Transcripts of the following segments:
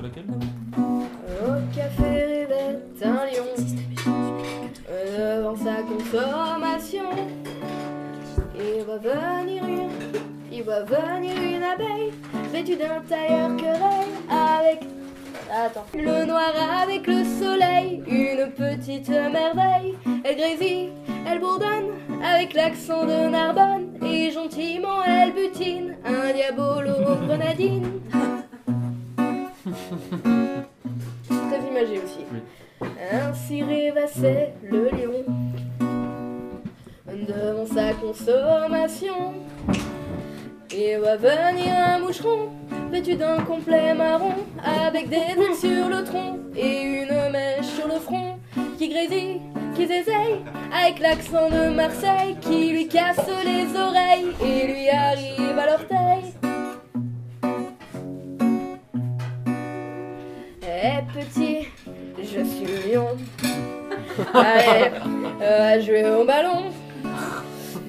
Au café rêvait un lion devant sa consommation. Il voit venir une, il voit venir une abeille vêtue d'un tailleur querelle avec. Attends. Le noir avec le soleil, une petite merveille. Elle grésille, elle bourdonne avec l'accent de Narbonne et gentiment elle butine un diabolo grenadine. Imagé aussi. Ainsi rêvassait le lion devant sa consommation. Il va venir un moucheron vêtu d'un complet marron avec des ailes sur le tronc et une mèche sur le front qui grésille, qui zézeille avec l'accent de Marseille qui lui casse les oreilles et lui arrive à l'orteil. Eh petit, je suis lion. Allez, euh, jouer au ballon.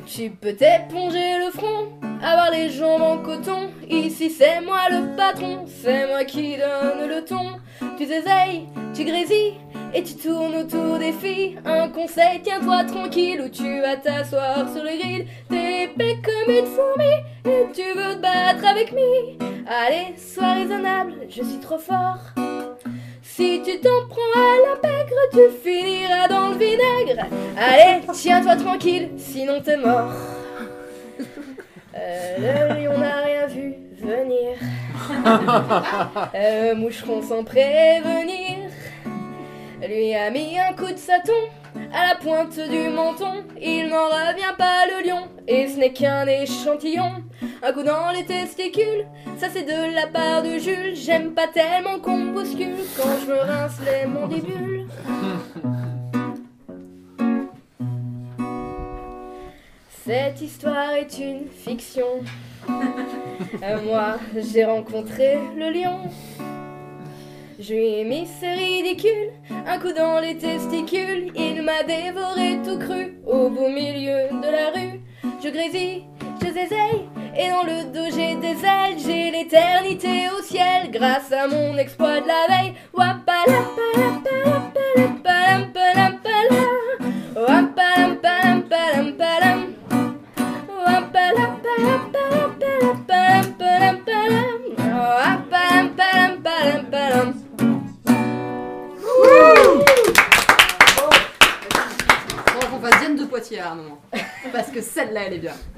Tu peux t'éponger le front, avoir les jambes en coton. Ici c'est moi le patron, c'est moi qui donne le ton. Tu zézeilles, tu grésilles et tu tournes autour des filles. Un conseil, tiens-toi tranquille ou tu vas t'asseoir sur le grill. T'es épais comme une fourmi et tu veux te battre avec moi. Allez, sois raisonnable, je suis trop fort. Si tu t'en prends à la pègre, tu finiras dans le vinaigre. Allez, tiens-toi tranquille, sinon t'es mort. Euh, le lion n'a rien vu venir. Euh, moucheron sans prévenir. Lui a mis un coup de saton à la pointe du menton. Il n'en revient pas le lion, et ce n'est qu'un échantillon. Un coup dans les testicules, ça c'est de la part de Jules. J'aime pas tellement qu'on me bouscule quand je me rince les mandibules. Cette histoire est une fiction. Euh, moi, j'ai rencontré le lion. Je lui ai mis c'est ridicule, un coup dans les testicules, il m'a dévoré tout cru au beau milieu de la rue. Je grésille, je zézeille, et dans le dos j'ai des ailes, j'ai l'éternité au ciel grâce à mon exploit de la veille. Wapalapalapalapalapalampala. Parce que celle-là, elle est bien.